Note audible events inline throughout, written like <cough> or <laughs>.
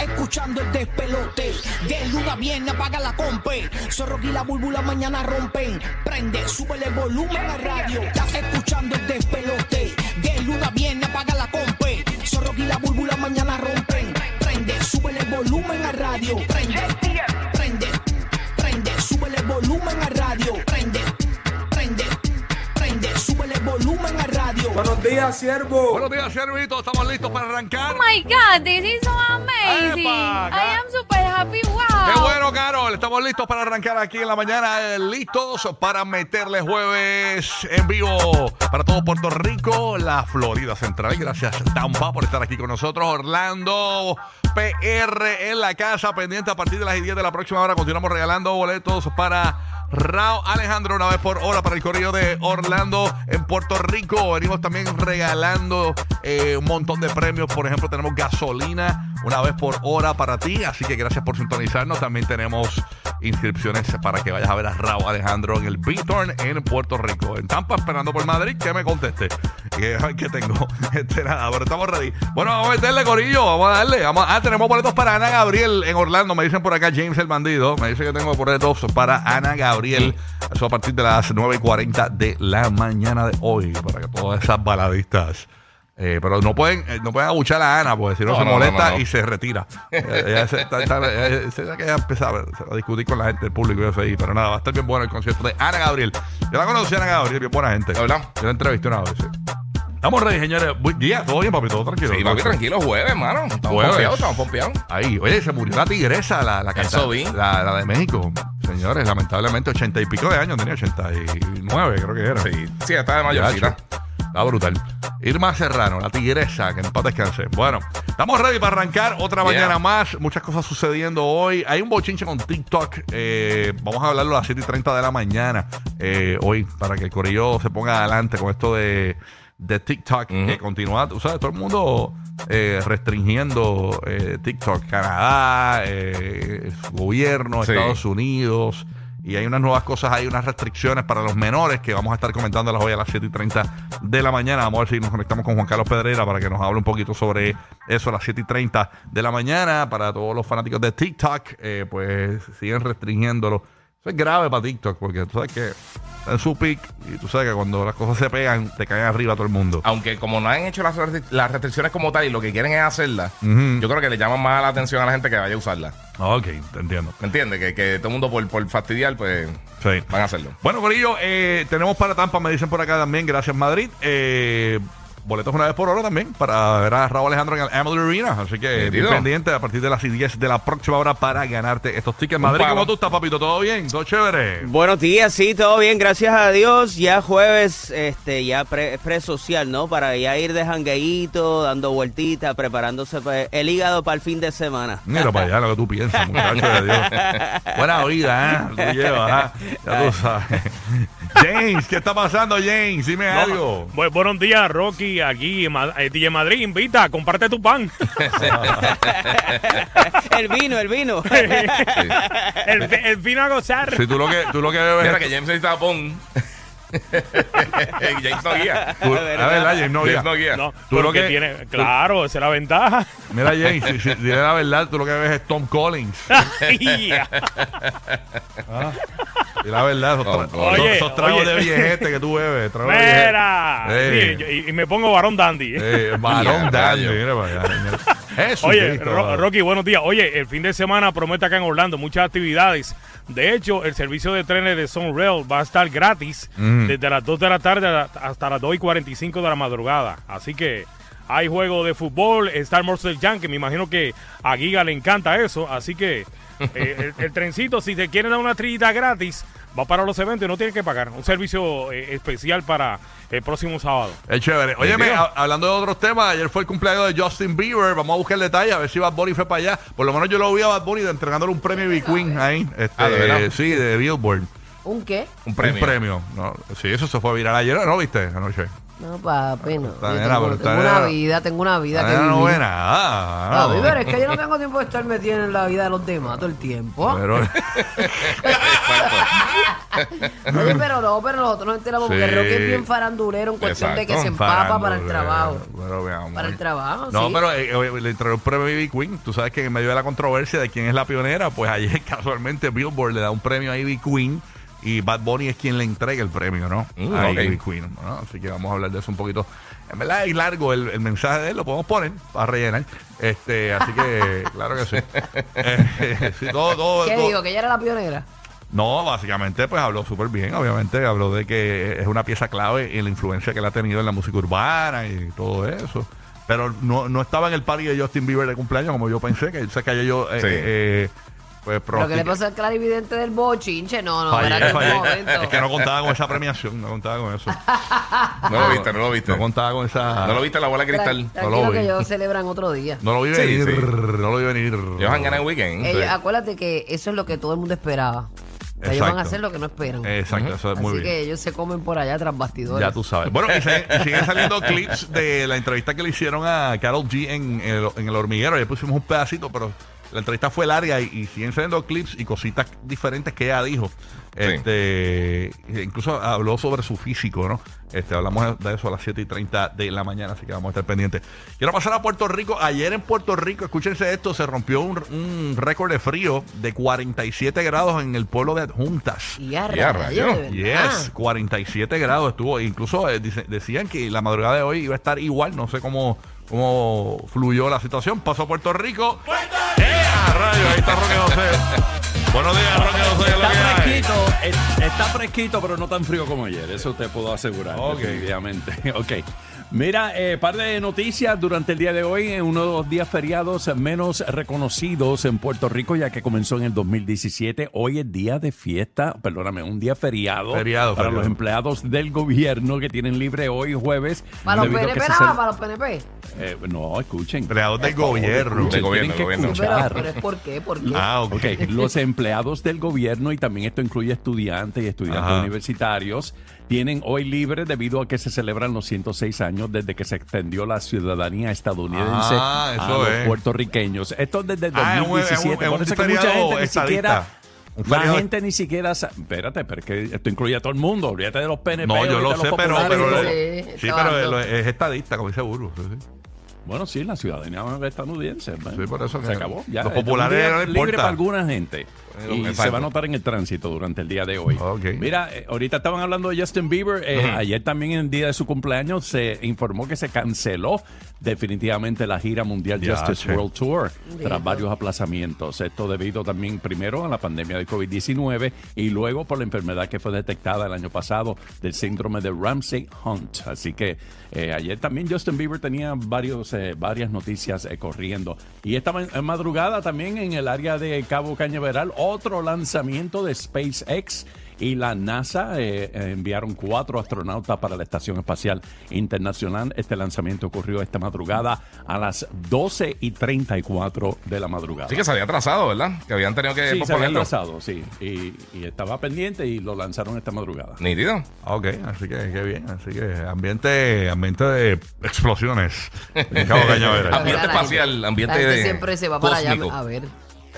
escuchando el despelote. De luna viene, apaga la compe. Zorro y la búlbula mañana rompen. Prende, súbele el volumen a radio. Estás escuchando el despelote. De luna viene, apaga la compe. Zorro y la búlbula mañana rompen. Prende, súbele el volumen a radio. Prende, prende, Buenos días, siervo. Buenos días, Servito. Estamos listos para arrancar. Oh my God, this is so amazing. Epa, I am super happy. Wow. Qué bueno, Carol. Estamos listos para arrancar aquí en la mañana. eh, Listos para meterle jueves en vivo para todo Puerto Rico, la Florida Central. Gracias, Tampa, por estar aquí con nosotros. Orlando PR en la casa, pendiente a partir de las 10 de la próxima hora. Continuamos regalando boletos para Rao Alejandro una vez por hora para el correo de Orlando en Puerto Rico. Venimos también regalando eh, un montón de premios. Por ejemplo, tenemos gasolina una vez por hora para ti. Así que gracias por sintonizarnos. También tenemos inscripciones para que vayas a ver a Rao Alejandro en el B-Turn en Puerto Rico. En Tampa, esperando por Madrid, que me conteste. Que, que tengo. <laughs> Este, nada, pero estamos ready. Bueno, vamos a meterle corillo. Vamos a darle. Vamos, ah, tenemos boletos para Ana Gabriel en Orlando. Me dicen por acá James el bandido. Me dice que tengo boletos para Ana Gabriel. Eso a partir de las 9 y 40 de la mañana de hoy. Para que todas esas baladistas. Eh, pero no pueden, eh, no pueden abuchar a Ana, porque si no, No, se no, no, molesta no, no. y se retira. Eh, ella se, está- está- eh, se- que ella empieza a, discutir con la gente del público y eso ahí. Pero nada, va a estar bien bueno el concierto de Ana Gabriel. Yo la conocí a Ana Gabriel, bien buena gente. ¿De verdad? Yo la entrevisté una vez. sí. Estamos ready, señores. Bu- Día, todo bien, papi, todo tranquilo. Sí, papi, tranquilo, jueves, hermano. Estamos Jueves. pompeados, estamos pompeados. Ahí, oye, se murió la tigresa, la, la cantante, Eso vi. La, la de México. Señores, lamentablemente, ochenta y pico de años, tenía 89, creo que era. Sí, sí, está de mayorcita. Yacho. Está brutal. Irma Serrano, la tigresa, que en paz descanse. Bueno, estamos ready para arrancar otra Yeah. mañana más. Muchas cosas sucediendo hoy. Hay un bochinche con TikTok. Eh, vamos a hablarlo a las 7 y 30 de la mañana eh, hoy, para que el corillo se ponga adelante con esto de, de TikTok, Ujú. que continúa, tú sabes, todo el mundo eh, restringiendo eh, TikTok. Canadá, eh, su gobierno, Sí. Estados Unidos. Y hay unas nuevas cosas, hay unas restricciones para los menores que vamos a estar comentándolas hoy a las 7 y 30 de la mañana. Vamos a ver si nos conectamos con Juan Carlos Pedrera para que nos hable un poquito sobre eso a las 7 y 30 de la mañana. Para todos los fanáticos de TikTok, eh, pues siguen restringiéndolo. Eso es grave para TikTok porque tú sabes que está en su pick y tú sabes que cuando las cosas se pegan, te caen arriba todo el mundo. Aunque como no han hecho las, restri- las restricciones como tal y lo que quieren es hacerlas, Ujú. yo creo que le llaman más la atención a la gente que vaya a usarla. Ok, te entiendo. ¿Me entiendes? Que, que todo el mundo por, por fastidiar, pues Sí. van a hacerlo. Bueno, Corillo, eh, tenemos para Tampa, me dicen por acá también, gracias Madrid. Eh, boletos una vez por hora también para ver a Raúl Alejandro en el Amalie Arena. Así que bien pendiente a partir de las 10 de la próxima hora para ganarte estos tickets. Madrid. ¿cómo tú estás, papito? ¿Todo bien? ¿Todo chévere? Buenos días, sí, todo bien, gracias a Dios. Ya jueves, este, ya pre- pre-social, ¿no? Para ya ir de jangueíto, dando vueltitas, preparándose pa- el hígado para el fin de semana. Mira para allá lo que tú piensas, muchacho de Dios. <laughs> Buena vida, ¿eh? Tú llevas, ¿ah? Ya tú sabes. <laughs> James, ¿qué está pasando, James? Dime algo. Bu- buenos días, Rocky. Aquí, eh, DJ Madrid, invita, comparte tu pan. <laughs> el vino, el vino. <laughs> el, el vino a gozar. Si tú lo que, tú lo que bebes Mira es- que James necesita pon. <laughs> James no guía. tú- la verdad, James, no, James ya. no guía. No, Tú lo porque que- tiene, claro, esa es la ventaja. Mira, James, si, si dile la verdad, tú lo que ves es Tom Collins. Ya. Y la verdad, esos, tra- <laughs> esos- oye, esos tragos oye. de viejete que tú bebes. tragos de viejete. Mira. Eh. Sí, y, y me pongo varón dandy. Eh, varón <laughs> Ya, dandy, rayo. mira para allá. <laughs> Oye. Ro- Rocky, buenos días. Oye, el fin de semana promete acá en Orlando muchas actividades. De hecho, el servicio de trenes de Sunrail va a estar gratis Mm. desde las 2 de la tarde hasta las 2 y 45 de la madrugada. Así que hay juego de fútbol, está el Jam, que me imagino que a Giga le encanta eso. Así que eh, el, el trencito, si te quieren dar una trillita gratis, va para los eventos y no tienes que pagar. Un servicio eh, especial para el próximo sábado. Es chévere. Óyeme, hablando de otros temas, ayer fue el cumpleaños de Justin Bieber. Vamos a buscar detalles, a ver si Bad Bunny fue para allá. Por lo menos yo lo vi a Bad Bunny entregándole un premio B Queen ahí. Este, Ah, ¿de sí, de Billboard. ¿Un qué? Un premio. Un premio. No, sí, eso se fue a viral ayer, ¿no viste? Anoche. No, papi, no. Yo nena, tengo, una vida, tengo una vida que no ve nada. Papi, no. pero es que yo no tengo tiempo de estar metido en la vida de los demás todo el tiempo. Pero- <laughs> Oye, pero no, pero nosotros nos enteramos porque Sí. Rocky es bien farandulero en cuestión de que se empapa para el trabajo. pero, mi amor. Para el trabajo, No, sí. pero eh, eh, le entregó el premio a Ivy Queen. Tú sabes que en medio de la controversia de quién es la pionera, pues ayer <laughs> casualmente Billboard le da un premio a Ivy Queen y Bad Bunny es quien le entrega el premio, ¿no? Mm, a ok. Ivy Queen. ¿no? Así que vamos a hablar de eso un poquito. En verdad es largo el, el mensaje de él, lo podemos poner para rellenar. Este, así que, <laughs> claro que sí. <laughs> Eh, sí, <laughs> todo, todo, ¿Qué todo- dijo? ¿Que ella era la pionera? no, básicamente pues habló súper bien, obviamente habló de que es una pieza clave en la influencia que él ha tenido en la música urbana y todo eso. Pero no, no estaba en el party de Justin Bieber de cumpleaños como yo pensé, que sé que yo eh, Sí. eh, pues ¿Pero qué le pasó al clarividente del bochinche? No, no, Fallé, espérate un fallé. momento. Es que no contaba con esa premiación, no contaba con eso. No lo viste, no lo viste. No contaba con esa... No lo viste la bola de cristal. Tra- no lo vi. que ellos celebran otro día. No lo vi Sí, venir, sí. no lo vi venir. Ellos han ganado el weekend. Ellos- sí. acuérdate que eso es lo que todo el mundo esperaba. Que Ellos van a Exacto. hacer lo que no esperan. Exacto, eso es muy Así bien. que ellos se comen por allá tras bastidores. Ya tú sabes. Bueno, y, se- y siguen saliendo <laughs> clips de la entrevista que le hicieron a Carol G en, el, en el hormiguero. Ya pusimos un pedacito, pero la entrevista fue larga y, y siguen saliendo clips y cositas diferentes que ella dijo. Este, incluso habló sobre su físico, ¿no? Este, hablamos de eso a las 7 y 30 de la mañana, así que vamos a estar pendientes. Quiero pasar a Puerto Rico. Ayer en Puerto Rico, escúchense esto, se rompió un, un récord de frío de 47 grados en el pueblo de Adjuntas. Y a Y a rayos, rayos. de verdad. Yes, 47 grados estuvo. Incluso eh, dice- decían que la madrugada de hoy iba a estar igual. No sé cómo, cómo fluyó la situación. Pasó a Puerto Rico. ¡Eh, a rayos! Ahí está Roque José. Buenos días, Roque José. ¿qué es lo Está fresquito, eh, está fresquito, pero no tan frío como ayer. Eso te puedo asegurar, Ok. definitivamente. <laughs> ok. Mira, eh, par de noticias durante el día de hoy, en uno de los días feriados menos reconocidos en Puerto Rico, ya que comenzó en el 2017. Hoy es día de fiesta, perdóname, un día feriado, Feriado, para feriado. los empleados del gobierno que tienen libre hoy jueves. Para los PNP, nada para los PNP. Eh, no, escuchen. Empleados del gobierno. escuchen, Del gobierno, tienen que gobierno. Pero, escuchar. pero es por qué, por qué. Ah, ok. Los empleados del gobierno, y también esto incluye estudiantes y estudiantes Ajá. universitarios, tienen hoy libre debido a que se celebran los 106 años desde que se extendió la ciudadanía estadounidense Ah, a los es. puertorriqueños. Esto desde el Ah, es un- 2017. es un- es Por un eso que mucha gente ni siquiera... La gente ni siquiera... sa- Espérate, pero es que esto incluye a todo el mundo. Olvídate de los PNP. No, yo lo de los sé, pero, pero. Sí, pero es estadista, como dice. Sí, sí. Bueno, sí, la ciudadanía estadounidense. Sí, por eso se que acabó. Ya, los populares no le libre importa. para alguna gente. Y se va a notar en el tránsito durante el día de hoy. Mira, eh, ahorita estaban hablando de Justin Bieber. eh, Ayer también en el día de su cumpleaños se informó que se canceló definitivamente la gira mundial Justice. World Tour tras varios aplazamientos. Esto debido también primero a la pandemia de COVID-19 y luego por la enfermedad que fue detectada el año pasado del síndrome de Ramsey Hunt. Así que eh, ayer también Justin Bieber tenía varios, eh, varias noticias eh, corriendo. Y esta ma- madrugada también en el área de Cabo Cañaveral, otro lanzamiento de SpaceX. Y la NASA eh, eh, enviaron cuatro astronautas para la Estación Espacial Internacional. Este lanzamiento ocurrió esta madrugada a las 12 y 34 de la madrugada. Así que se había atrasado, ¿verdad? Que habían tenido que Sí, se había posponerlo. lanzado, sí. Y, y estaba pendiente y lo lanzaron esta madrugada. Nítido. Ok, así que qué bien. Así que ambiente, ambiente de explosiones <laughs> en Cabo Cañaveral. Ambiente espacial, ambiente la gente de- siempre se va para allá a ver.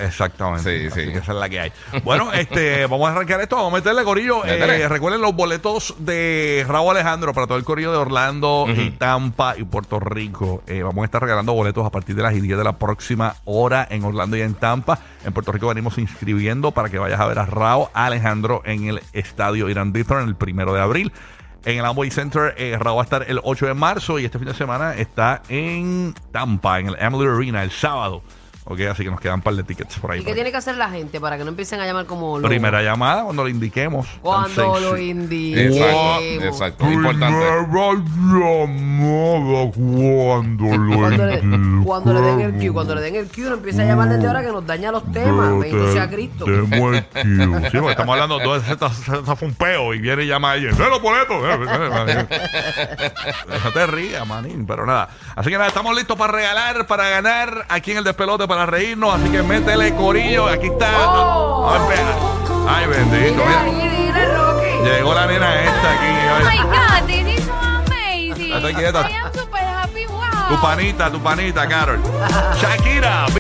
Exactamente. Sí, Así sí. que esa es la que hay. Bueno, <laughs> este, vamos a arrancar esto, vamos a meterle corillo. Métele. Eh, recuerden los boletos de Raúl Alejandro para todo el corillo de Orlando y Tampa y Puerto Rico. Eh, vamos a estar regalando boletos a partir de las 10 de la próxima hora en Orlando y en Tampa. En Puerto Rico venimos inscribiendo para que vayas a ver a Raúl Alejandro en el estadio Irán Bithorn el primero de abril. En el Amway Center, eh, Raúl va a estar el 8 de marzo y este fin de semana está en Tampa, en el Emily Arena, el sábado. Ok, así que nos quedan un par de tickets por ahí. ¿Y qué tiene que hacer la gente para que no empiecen a llamar como? Primera llamada cuando lo indiquemos. Cuando lo indiquemos. Exacto, exacto. Importante. llamada cuando lo indiquemos. cuando le den el cue, cuando le den el cue, no empiece a llamar desde ahora que nos daña los temas. Bendito sea Cristo. <laughs> Sí, porque estamos hablando de ese fue un peo y viene y llama a alguien. ¡Eh, los boletos! Eh, eh, No te rías, manín, pero nada. Así que nada, estamos listos para regalar, para ganar aquí en el despelote, para reírnos. Así que métele corillo. Aquí está. Oh. A ver, espera. Ay, bendito. Mira. ahí, dile, Rocky. Llegó la nena esta aquí. Oh ay. my God, this is so amazing. I am super happy, wow. Tu panita, tu panita, Carol. Shakira.